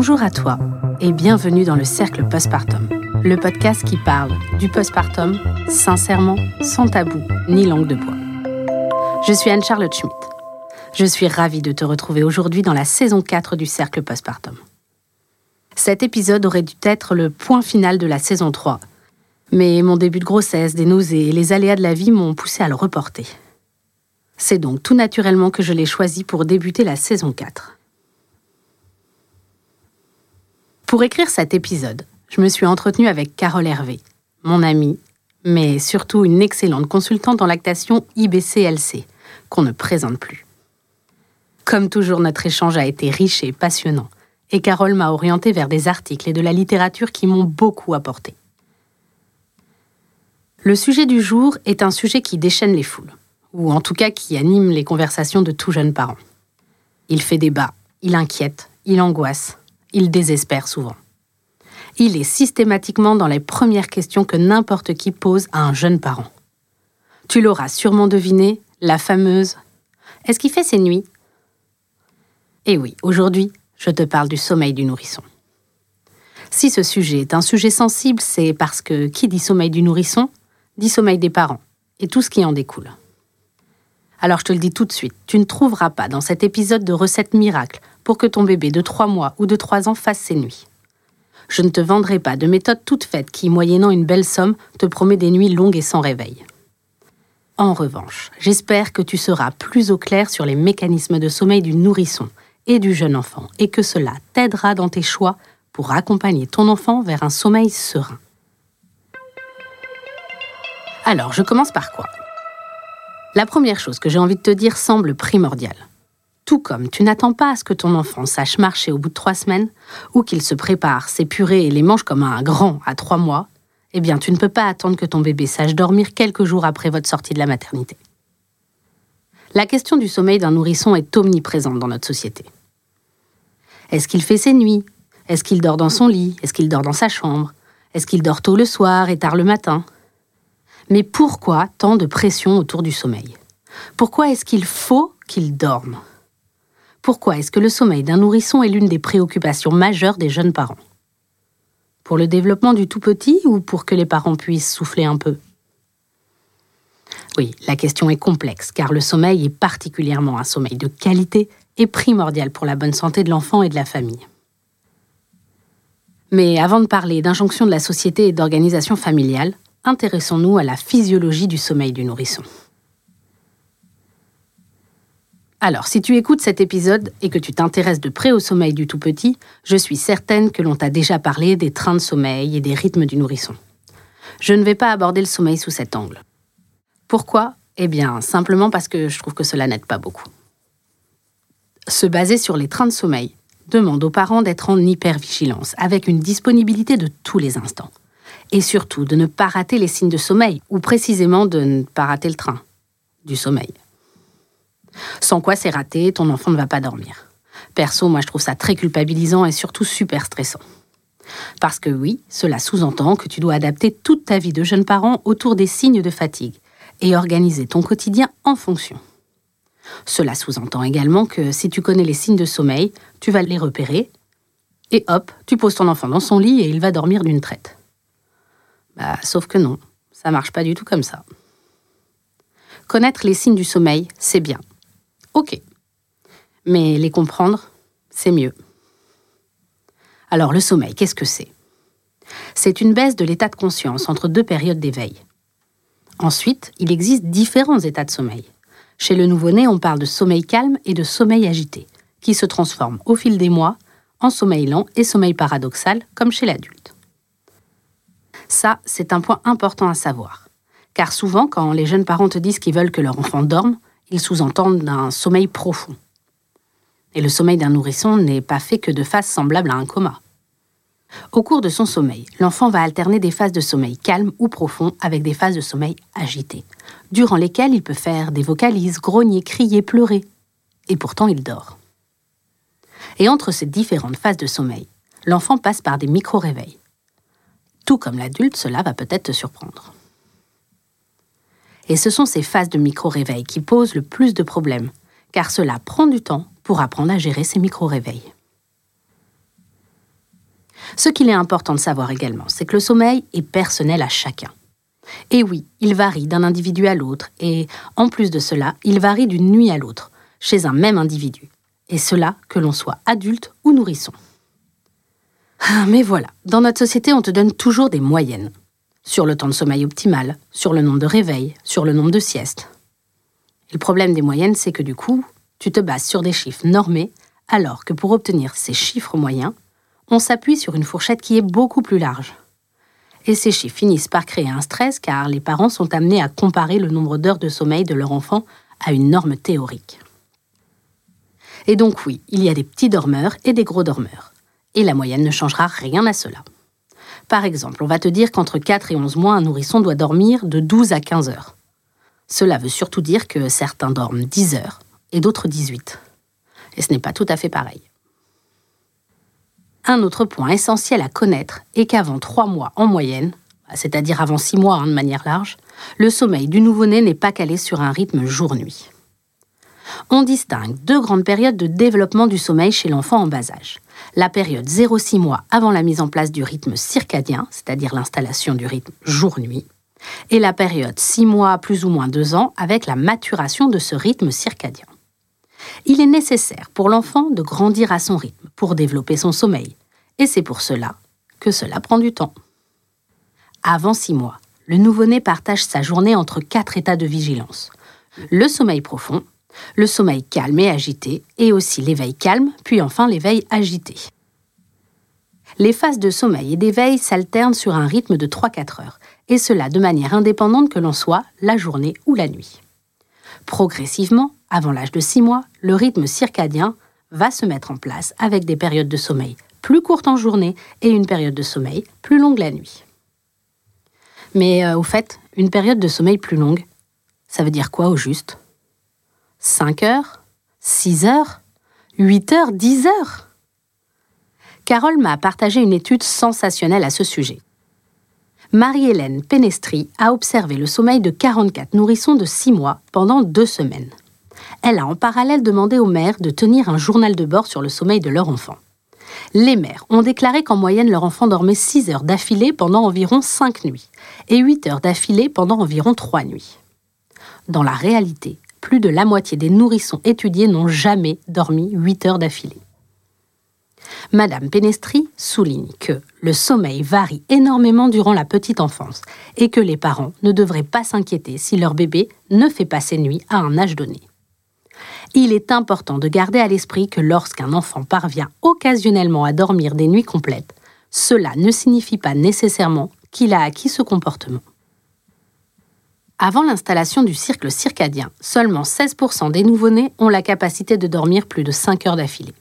Bonjour à toi et bienvenue dans le Cercle Postpartum, le podcast qui parle du postpartum sincèrement, sans tabou ni langue de bois. Je suis Anne-Charlotte Schmitt. Je suis ravie de te retrouver aujourd'hui dans la saison 4 du Cercle Postpartum. Cet épisode aurait dû être le point final de la saison 3, mais mon début de grossesse, des nausées et les aléas de la vie m'ont poussé à le reporter. C'est donc tout naturellement que je l'ai choisi pour débuter la saison 4. Pour écrire cet épisode, je me suis entretenue avec Carole Hervé, mon amie, mais surtout une excellente consultante en lactation IBCLC, qu'on ne présente plus. Comme toujours, notre échange a été riche et passionnant, et Carole m'a orientée vers des articles et de la littérature qui m'ont beaucoup apporté. Le sujet du jour est un sujet qui déchaîne les foules, ou en tout cas qui anime les conversations de tout jeunes parents. Il fait débat, il inquiète, il angoisse, il désespère souvent. Il est systématiquement dans les premières questions que n'importe qui pose à un jeune parent. Tu l'auras sûrement deviné, la fameuse ⁇ Est-ce qu'il fait ses nuits ?⁇ Eh oui, aujourd'hui, je te parle du sommeil du nourrisson. Si ce sujet est un sujet sensible, c'est parce que qui dit sommeil du nourrisson dit sommeil des parents et tout ce qui en découle. Alors je te le dis tout de suite, tu ne trouveras pas dans cet épisode de recettes miracles pour que ton bébé de 3 mois ou de 3 ans fasse ses nuits. Je ne te vendrai pas de méthode toute faite qui, moyennant une belle somme, te promet des nuits longues et sans réveil. En revanche, j'espère que tu seras plus au clair sur les mécanismes de sommeil du nourrisson et du jeune enfant et que cela t'aidera dans tes choix pour accompagner ton enfant vers un sommeil serein. Alors, je commence par quoi? La première chose que j'ai envie de te dire semble primordiale. Tout comme tu n'attends pas à ce que ton enfant sache marcher au bout de trois semaines, ou qu'il se prépare ses purées et les mange comme un grand à trois mois, eh bien tu ne peux pas attendre que ton bébé sache dormir quelques jours après votre sortie de la maternité. La question du sommeil d'un nourrisson est omniprésente dans notre société. Est-ce qu'il fait ses nuits? Est-ce qu'il dort dans son lit? Est-ce qu'il dort dans sa chambre? Est-ce qu'il dort tôt le soir et tard le matin? Mais pourquoi tant de pression autour du sommeil? Pourquoi est-ce qu'il faut qu'il dorme? Pourquoi est-ce que le sommeil d'un nourrisson est l'une des préoccupations majeures des jeunes parents? Pour le développement du tout petit ou pour que les parents puissent souffler un peu? Oui, la question est complexe car le sommeil est particulièrement un sommeil de qualité et primordial pour la bonne santé de l'enfant et de la famille. Mais avant de parler d'injonction de la société et d'organisation familiale, intéressons-nous à la physiologie du sommeil du nourrisson. Alors, si tu écoutes cet épisode et que tu t'intéresses de près au sommeil du tout petit, je suis certaine que l'on t'a déjà parlé des trains de sommeil et des rythmes du nourrisson. Je ne vais pas aborder le sommeil sous cet angle. Pourquoi? Eh bien, simplement parce que je trouve que cela n'aide pas beaucoup. Se baser sur les trains de sommeil demande aux parents d'être en hypervigilance, avec une disponibilité de tous les instants. Et surtout de ne pas rater les signes de sommeil, ou précisément de ne pas rater le train du sommeil. Sans quoi c'est raté, ton enfant ne va pas dormir. Perso, moi je trouve ça très culpabilisant et surtout super stressant. Parce que oui, cela sous-entend que tu dois adapter toute ta vie de jeune parent autour des signes de fatigue et organiser ton quotidien en fonction. Cela sous-entend également que si tu connais les signes de sommeil, tu vas les repérer et hop, tu poses ton enfant dans son lit et il va dormir d'une traite. Bah, sauf que non, ça marche pas du tout comme ça. Connaître les signes du sommeil, c'est bien. Ok. Mais les comprendre, c'est mieux. Alors le sommeil, qu'est-ce que c'est? C'est une baisse de l'état de conscience entre deux périodes d'éveil. Ensuite, il existe différents états de sommeil. Chez le nouveau-né, on parle de sommeil calme et de sommeil agité, qui se transforment au fil des mois en sommeil lent et sommeil paradoxal, comme chez l'adulte. Ça, c'est un point important à savoir. Car souvent, quand les jeunes parents te disent qu'ils veulent que leur enfant dorme, ils sous-entendent un sommeil profond. Et le sommeil d'un nourrisson n'est pas fait que de phases semblables à un coma. Au cours de son sommeil, l'enfant va alterner des phases de sommeil calme ou profond avec des phases de sommeil agité, durant lesquelles il peut faire des vocalises, grogner, crier, pleurer. Et pourtant, il dort. Et entre ces différentes phases de sommeil, l'enfant passe par des micro-réveils. Tout comme l'adulte, cela va peut-être te surprendre. Et ce sont ces phases de micro-réveil qui posent le plus de problèmes, car cela prend du temps pour apprendre à gérer ces micro-réveils. Ce qu'il est important de savoir également, c'est que le sommeil est personnel à chacun. Et oui, il varie d'un individu à l'autre, et en plus de cela, il varie d'une nuit à l'autre, chez un même individu. Et cela que l'on soit adulte ou nourrisson. Ah, mais voilà, dans notre société, on te donne toujours des moyennes. Sur le temps de sommeil optimal, sur le nombre de réveils, sur le nombre de siestes. Le problème des moyennes, c'est que du coup, tu te bases sur des chiffres normés, alors que pour obtenir ces chiffres moyens, on s'appuie sur une fourchette qui est beaucoup plus large. Et ces chiffres finissent par créer un stress car les parents sont amenés à comparer le nombre d'heures de sommeil de leur enfant à une norme théorique. Et donc oui, il y a des petits dormeurs et des gros dormeurs. Et la moyenne ne changera rien à cela. Par exemple, on va te dire qu'entre 4 et 11 mois, un nourrisson doit dormir de 12 à 15 heures. Cela veut surtout dire que certains dorment 10 heures et d'autres 18. Et ce n'est pas tout à fait pareil. Un autre point essentiel à connaître est qu'avant 3 mois en moyenne, c'est-à-dire avant 6 mois hein, de manière large, le sommeil du nouveau-né n'est pas calé sur un rythme jour-nuit. On distingue deux grandes périodes de développement du sommeil chez l'enfant en bas âge. La période 0-6 mois avant la mise en place du rythme circadien, c'est-à-dire l'installation du rythme jour-nuit, et la période 6 mois plus ou moins 2 ans avec la maturation de ce rythme circadien. Il est nécessaire pour l'enfant de grandir à son rythme pour développer son sommeil, et c'est pour cela que cela prend du temps. Avant six mois, le nouveau-né partage sa journée entre quatre états de vigilance. Le sommeil profond, le sommeil calme et agité, et aussi l'éveil calme, puis enfin l'éveil agité. Les phases de sommeil et d'éveil s'alternent sur un rythme de 3-4 heures, et cela de manière indépendante que l'on soit la journée ou la nuit. Progressivement, avant l'âge de 6 mois, le rythme circadien va se mettre en place avec des périodes de sommeil plus courtes en journée et une période de sommeil plus longue la nuit. Mais euh, au fait, une période de sommeil plus longue, ça veut dire quoi au juste? 5 heures 6 heures 8 heures 10 heures Carole m'a partagé une étude sensationnelle à ce sujet. Marie-Hélène Penestri a observé le sommeil de 44 nourrissons de 6 mois pendant deux semaines. Elle a en parallèle demandé aux mères de tenir un journal de bord sur le sommeil de leur enfant. Les mères ont déclaré qu'en moyenne leur enfant dormait 6 heures d'affilée pendant environ 5 nuits et 8 heures d'affilée pendant environ 3 nuits. Dans la réalité, plus de la moitié des nourrissons étudiés n'ont jamais dormi 8 heures d'affilée. Madame Penestri souligne que le sommeil varie énormément durant la petite enfance et que les parents ne devraient pas s'inquiéter si leur bébé ne fait pas ses nuits à un âge donné. Il est important de garder à l'esprit que lorsqu'un enfant parvient occasionnellement à dormir des nuits complètes, cela ne signifie pas nécessairement qu'il a acquis ce comportement. Avant l'installation du cycle circadien, seulement 16% des nouveau-nés ont la capacité de dormir plus de 5 heures d'affilée.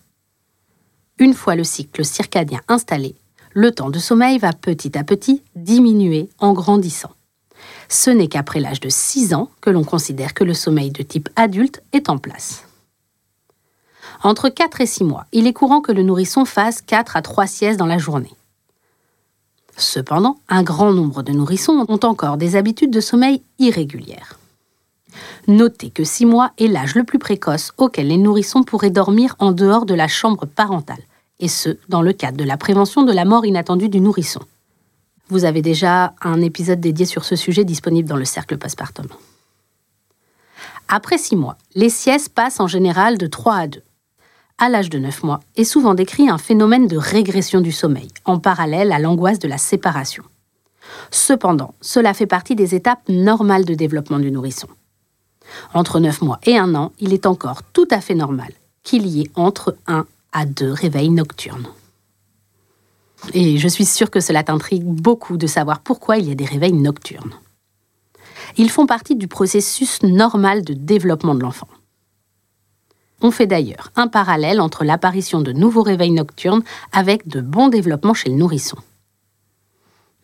Une fois le cycle circadien installé, le temps de sommeil va petit à petit diminuer en grandissant. Ce n'est qu'après l'âge de 6 ans que l'on considère que le sommeil de type adulte est en place. Entre 4 et 6 mois, il est courant que le nourrisson fasse 4 à 3 siestes dans la journée. Cependant, un grand nombre de nourrissons ont encore des habitudes de sommeil irrégulières. Notez que 6 mois est l'âge le plus précoce auquel les nourrissons pourraient dormir en dehors de la chambre parentale et ce, dans le cadre de la prévention de la mort inattendue du nourrisson. Vous avez déjà un épisode dédié sur ce sujet disponible dans le cercle postpartum. Après six mois, les siestes passent en général de 3 à 2. À l'âge de 9 mois est souvent décrit un phénomène de régression du sommeil, en parallèle à l'angoisse de la séparation. Cependant, cela fait partie des étapes normales de développement du nourrisson. Entre 9 mois et 1 an, il est encore tout à fait normal qu'il y ait entre 1 à deux réveils nocturnes. Et je suis sûre que cela t'intrigue beaucoup de savoir pourquoi il y a des réveils nocturnes. Ils font partie du processus normal de développement de l'enfant. On fait d'ailleurs un parallèle entre l'apparition de nouveaux réveils nocturnes avec de bons développements chez le nourrisson.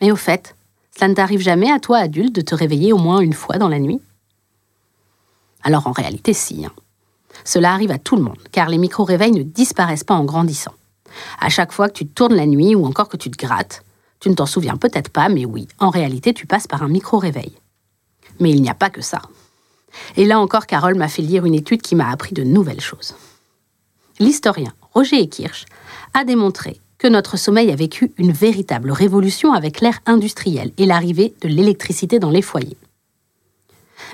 Mais au fait, cela ne t'arrive jamais à toi adulte de te réveiller au moins une fois dans la nuit? Alors en réalité si. Hein. Cela arrive à tout le monde, car les micro-réveils ne disparaissent pas en grandissant. À chaque fois que tu tournes la nuit ou encore que tu te grattes, tu ne t'en souviens peut-être pas, mais oui, en réalité, tu passes par un micro-réveil. Mais il n'y a pas que ça. Et là encore, Carole m'a fait lire une étude qui m'a appris de nouvelles choses. L'historien Roger Ekirch a démontré que notre sommeil a vécu une véritable révolution avec l'ère industrielle et l'arrivée de l'électricité dans les foyers.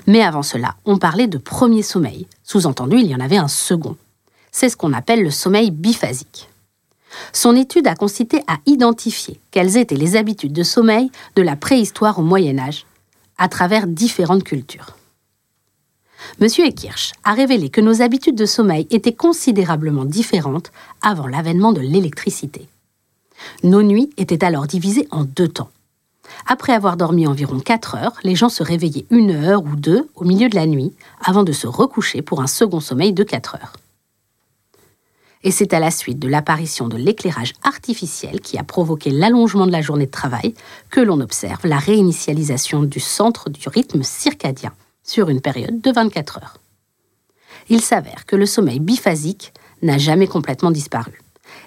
Mais avant cela, on parlait de premier sommeil. Sous-entendu, il y en avait un second. C'est ce qu'on appelle le sommeil biphasique. Son étude a consisté à identifier quelles étaient les habitudes de sommeil de la préhistoire au Moyen Âge, à travers différentes cultures. Monsieur Ekirch a révélé que nos habitudes de sommeil étaient considérablement différentes avant l'avènement de l'électricité. Nos nuits étaient alors divisées en deux temps. Après avoir dormi environ 4 heures, les gens se réveillaient une heure ou deux au milieu de la nuit avant de se recoucher pour un second sommeil de 4 heures. Et c'est à la suite de l'apparition de l'éclairage artificiel qui a provoqué l'allongement de la journée de travail que l'on observe la réinitialisation du centre du rythme circadien sur une période de 24 heures. Il s'avère que le sommeil biphasique n'a jamais complètement disparu.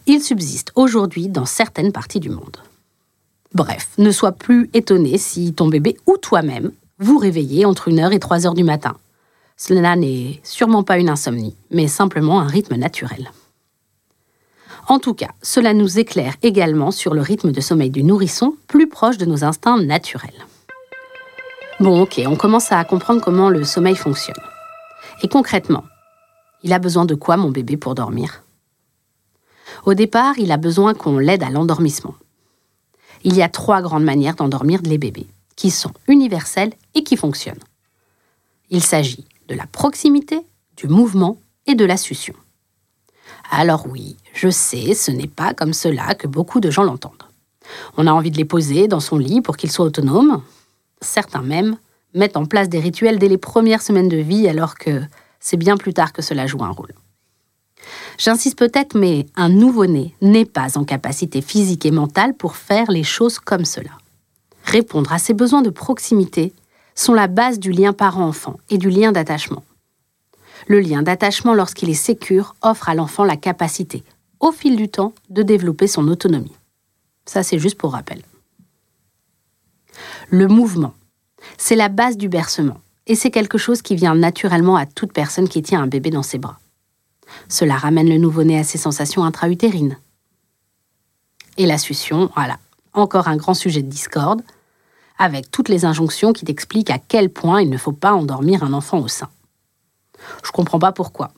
Il subsiste aujourd'hui dans certaines parties du monde. Bref, ne sois plus étonné si ton bébé ou toi-même vous réveillez entre 1h et 3h du matin. Cela n'est sûrement pas une insomnie, mais simplement un rythme naturel. En tout cas, cela nous éclaire également sur le rythme de sommeil du nourrisson, plus proche de nos instincts naturels. Bon, ok, on commence à comprendre comment le sommeil fonctionne. Et concrètement, il a besoin de quoi mon bébé pour dormir? Au départ, il a besoin qu'on l'aide à l'endormissement. Il y a trois grandes manières d'endormir les bébés, qui sont universelles et qui fonctionnent. Il s'agit de la proximité, du mouvement et de la succion. Alors oui, je sais, ce n'est pas comme cela que beaucoup de gens l'entendent. On a envie de les poser dans son lit pour qu'ils soient autonomes, Certains même mettent en place des rituels dès les premières semaines de vie alors que c'est bien plus tard que cela joue un rôle. J'insiste peut-être, mais un nouveau-né n'est pas en capacité physique et mentale pour faire les choses comme cela. Répondre à ses besoins de proximité sont la base du lien parent-enfant et du lien d'attachement. Le lien d'attachement, lorsqu'il est sécure, offre à l'enfant la capacité, au fil du temps, de développer son autonomie. Ça, c'est juste pour rappel. Le mouvement, c'est la base du bercement, et c'est quelque chose qui vient naturellement à toute personne qui tient un bébé dans ses bras. Cela ramène le nouveau-né à ses sensations intra-utérines. Et la succion, voilà, encore un grand sujet de discorde, avec toutes les injonctions qui t'expliquent à quel point il ne faut pas endormir un enfant au sein. Je comprends pas pourquoi.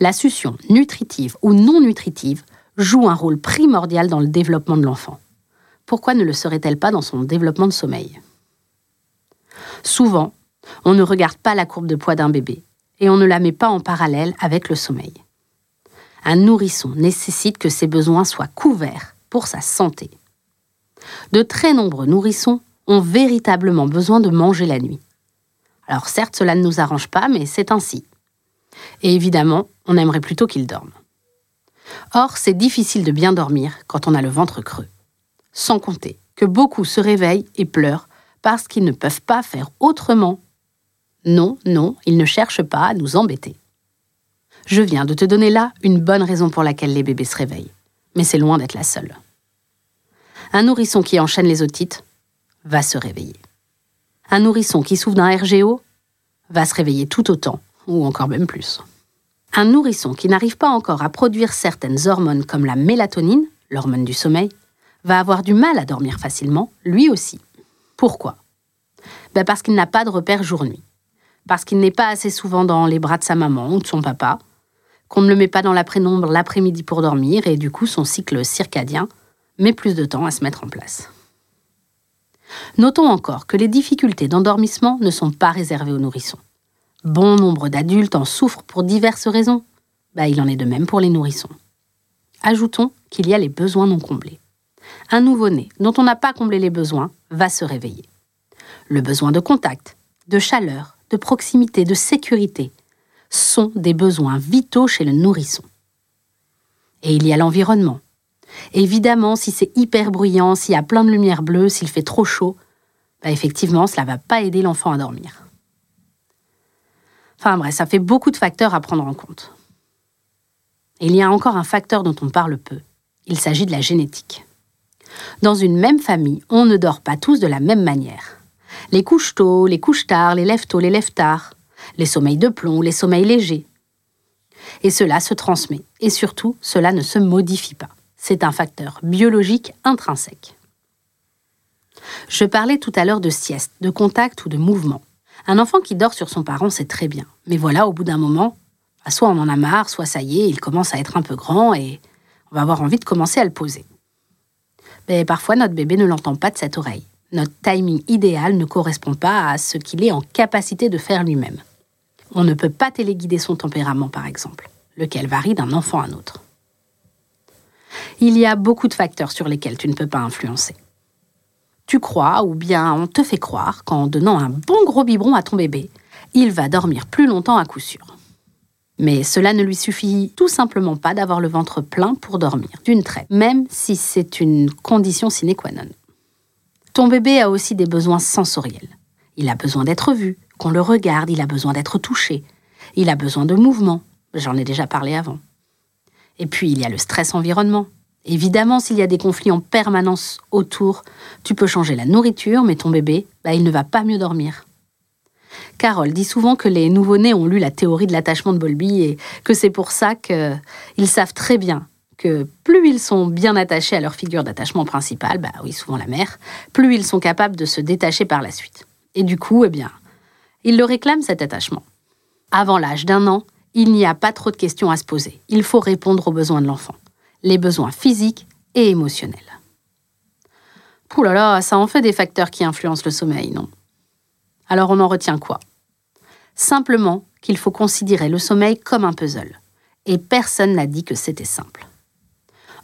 La succion, nutritive ou non nutritive, joue un rôle primordial dans le développement de l'enfant pourquoi ne le serait-elle pas dans son développement de sommeil? Souvent, on ne regarde pas la courbe de poids d'un bébé et on ne la met pas en parallèle avec le sommeil. Un nourrisson nécessite que ses besoins soient couverts pour sa santé. De très nombreux nourrissons ont véritablement besoin de manger la nuit. Alors certes, cela ne nous arrange pas, mais c'est ainsi. Et évidemment, on aimerait plutôt qu'ils dorment. Or, c'est difficile de bien dormir quand on a le ventre creux sans compter que beaucoup se réveillent et pleurent parce qu'ils ne peuvent pas faire autrement. Non, non, ils ne cherchent pas à nous embêter. Je viens de te donner là une bonne raison pour laquelle les bébés se réveillent, mais c'est loin d'être la seule. Un nourrisson qui enchaîne les otites va se réveiller. Un nourrisson qui souffre d'un RGO va se réveiller tout autant, ou encore même plus. Un nourrisson qui n'arrive pas encore à produire certaines hormones comme la mélatonine, l'hormone du sommeil, va avoir du mal à dormir facilement, lui aussi. Pourquoi? Ben Parce qu'il n'a pas de repère jour-nuit. Parce qu'il n'est pas assez souvent dans les bras de sa maman ou de son papa, qu'on ne le met pas dans la prénombre l'après-midi pour dormir et du coup son cycle circadien met plus de temps à se mettre en place. Notons encore que les difficultés d'endormissement ne sont pas réservées aux nourrissons. Bon nombre d'adultes en souffrent pour diverses raisons. Ben, il en est de même pour les nourrissons. Ajoutons qu'il y a les besoins non comblés un nouveau-né dont on n'a pas comblé les besoins va se réveiller. Le besoin de contact, de chaleur, de proximité, de sécurité sont des besoins vitaux chez le nourrisson. Et il y a l'environnement. Évidemment, si c'est hyper bruyant, s'il y a plein de lumière bleue, s'il fait trop chaud, bah effectivement, cela ne va pas aider l'enfant à dormir. Enfin bref, ça fait beaucoup de facteurs à prendre en compte. Et il y a encore un facteur dont on parle peu. Il s'agit de la génétique. Dans une même famille, on ne dort pas tous de la même manière. Les couches tôt, les couches tard, les lèvres tôt, les lèvres tard, les sommeils de plomb, les sommeils légers. Et cela se transmet, et surtout, cela ne se modifie pas. C'est un facteur biologique intrinsèque. Je parlais tout à l'heure de sieste, de contact ou de mouvement. Un enfant qui dort sur son parent, c'est très bien. Mais voilà, au bout d'un moment, bah, soit on en a marre, soit ça y est, il commence à être un peu grand et on va avoir envie de commencer à le poser. Mais parfois, notre bébé ne l'entend pas de cette oreille. Notre timing idéal ne correspond pas à ce qu'il est en capacité de faire lui-même. On ne peut pas téléguider son tempérament, par exemple, lequel varie d'un enfant à un autre. Il y a beaucoup de facteurs sur lesquels tu ne peux pas influencer. Tu crois, ou bien on te fait croire qu'en donnant un bon gros biberon à ton bébé, il va dormir plus longtemps à coup sûr. Mais cela ne lui suffit tout simplement pas d'avoir le ventre plein pour dormir, d'une traite, même si c'est une condition sine qua non. Ton bébé a aussi des besoins sensoriels. Il a besoin d'être vu, qu'on le regarde, il a besoin d'être touché, il a besoin de mouvement, j'en ai déjà parlé avant. Et puis il y a le stress environnement. Évidemment, s'il y a des conflits en permanence autour, tu peux changer la nourriture, mais ton bébé, bah, il ne va pas mieux dormir. Carole dit souvent que les nouveau-nés ont lu la théorie de l'attachement de Bowlby et que c'est pour ça qu'ils savent très bien que plus ils sont bien attachés à leur figure d'attachement principale, bah oui, souvent la mère, plus ils sont capables de se détacher par la suite. Et du coup, eh bien, ils le réclament cet attachement. Avant l'âge d'un an, il n'y a pas trop de questions à se poser. Il faut répondre aux besoins de l'enfant les besoins physiques et émotionnels. Pouh là là, ça en fait des facteurs qui influencent le sommeil, non? Alors on en retient quoi? Simplement qu'il faut considérer le sommeil comme un puzzle. Et personne n'a dit que c'était simple.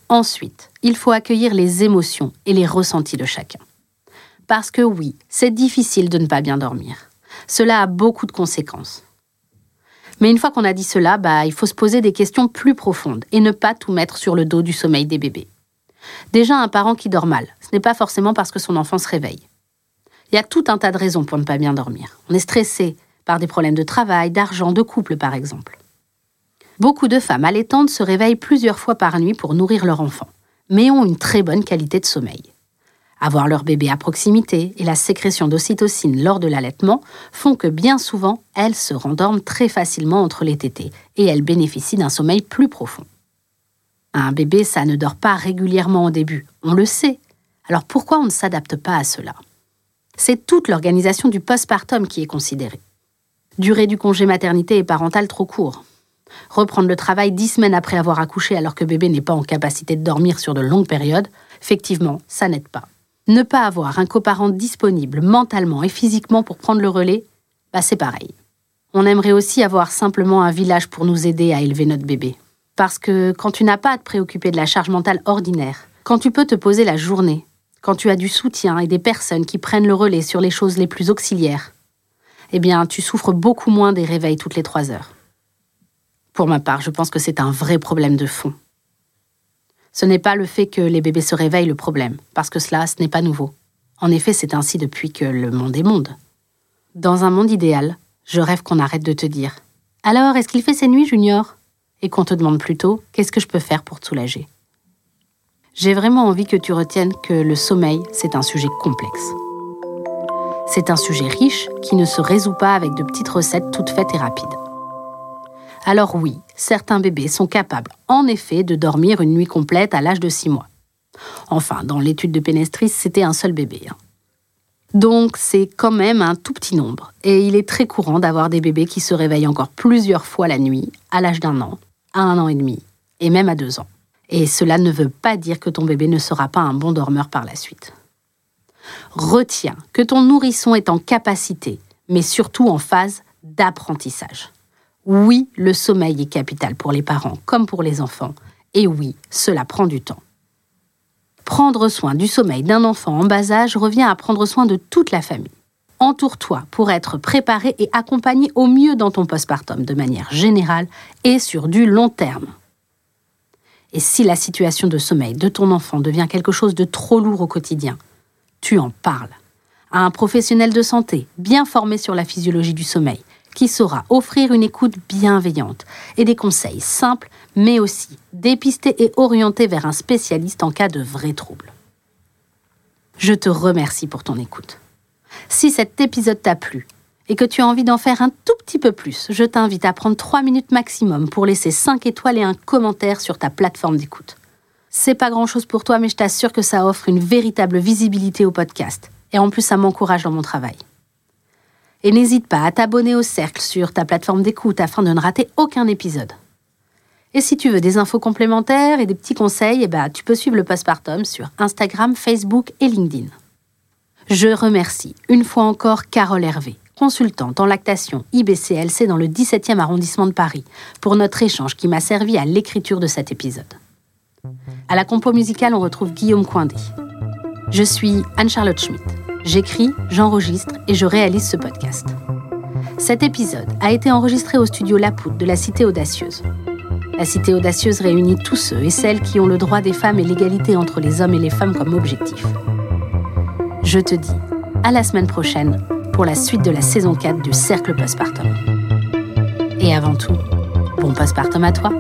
Ensuite, il faut accueillir les émotions et les ressentis de chacun. Parce que oui, c'est difficile de ne pas bien dormir. Cela a beaucoup de conséquences. Mais une fois qu'on a dit cela, bah, il faut se poser des questions plus profondes et ne pas tout mettre sur le dos du sommeil des bébés. Déjà, un parent qui dort mal, ce n'est pas forcément parce que son enfant se réveille. Il y a tout un tas de raisons pour ne pas bien dormir. On est stressé par des problèmes de travail, d'argent, de couple par exemple. Beaucoup de femmes allaitantes se réveillent plusieurs fois par nuit pour nourrir leur enfant, mais ont une très bonne qualité de sommeil. Avoir leur bébé à proximité et la sécrétion d'ocytocine lors de l'allaitement font que bien souvent, elles se rendorment très facilement entre les tétés et elles bénéficient d'un sommeil plus profond. Un bébé, ça ne dort pas régulièrement au début, on le sait. Alors pourquoi on ne s'adapte pas à cela? C'est toute l'organisation du postpartum qui est considérée. Durée du congé maternité et parental trop court. Reprendre le travail dix semaines après avoir accouché alors que bébé n'est pas en capacité de dormir sur de longues périodes, effectivement, ça n'aide pas. Ne pas avoir un coparent disponible mentalement et physiquement pour prendre le relais, bah c'est pareil. On aimerait aussi avoir simplement un village pour nous aider à élever notre bébé. Parce que quand tu n'as pas à te préoccuper de la charge mentale ordinaire, quand tu peux te poser la journée, quand tu as du soutien et des personnes qui prennent le relais sur les choses les plus auxiliaires, eh bien, tu souffres beaucoup moins des réveils toutes les trois heures. Pour ma part, je pense que c'est un vrai problème de fond. Ce n'est pas le fait que les bébés se réveillent le problème, parce que cela, ce n'est pas nouveau. En effet, c'est ainsi depuis que le monde est monde. Dans un monde idéal, je rêve qu'on arrête de te dire Alors, est-ce qu'il fait ses nuits, Junior? Et qu'on te demande plutôt Qu'est-ce que je peux faire pour te soulager? J'ai vraiment envie que tu retiennes que le sommeil, c'est un sujet complexe. C'est un sujet riche qui ne se résout pas avec de petites recettes toutes faites et rapides. Alors oui, certains bébés sont capables, en effet, de dormir une nuit complète à l'âge de 6 mois. Enfin, dans l'étude de Pénestris, c'était un seul bébé. Hein. Donc c'est quand même un tout petit nombre, et il est très courant d'avoir des bébés qui se réveillent encore plusieurs fois la nuit, à l'âge d'un an, à un an et demi, et même à deux ans. Et cela ne veut pas dire que ton bébé ne sera pas un bon dormeur par la suite. Retiens que ton nourrisson est en capacité, mais surtout en phase d'apprentissage. Oui, le sommeil est capital pour les parents comme pour les enfants. Et oui, cela prend du temps. Prendre soin du sommeil d'un enfant en bas âge revient à prendre soin de toute la famille. Entoure-toi pour être préparé et accompagné au mieux dans ton postpartum de manière générale et sur du long terme. Et si la situation de sommeil de ton enfant devient quelque chose de trop lourd au quotidien, tu en parles à un professionnel de santé bien formé sur la physiologie du sommeil qui saura offrir une écoute bienveillante et des conseils simples, mais aussi dépister et orienter vers un spécialiste en cas de vrais troubles. Je te remercie pour ton écoute. Si cet épisode t'a plu et que tu as envie d'en faire un tout petit peu plus, je t'invite à prendre 3 minutes maximum pour laisser 5 étoiles et un commentaire sur ta plateforme d'écoute. C'est pas grand-chose pour toi, mais je t'assure que ça offre une véritable visibilité au podcast. Et en plus, ça m'encourage dans mon travail. Et n'hésite pas à t'abonner au cercle sur ta plateforme d'écoute afin de ne rater aucun épisode. Et si tu veux des infos complémentaires et des petits conseils, eh ben, tu peux suivre le postpartum sur Instagram, Facebook et LinkedIn. Je remercie une fois encore Carole Hervé, consultante en lactation IBCLC dans le 17e arrondissement de Paris, pour notre échange qui m'a servi à l'écriture de cet épisode. À la compo musicale, on retrouve Guillaume Coindé. Je suis Anne-Charlotte Schmitt. J'écris, j'enregistre et je réalise ce podcast. Cet épisode a été enregistré au studio La Poudre de la Cité Audacieuse. La Cité Audacieuse réunit tous ceux et celles qui ont le droit des femmes et l'égalité entre les hommes et les femmes comme objectif. Je te dis à la semaine prochaine pour la suite de la saison 4 du Cercle Postpartum. Et avant tout, bon postpartum à toi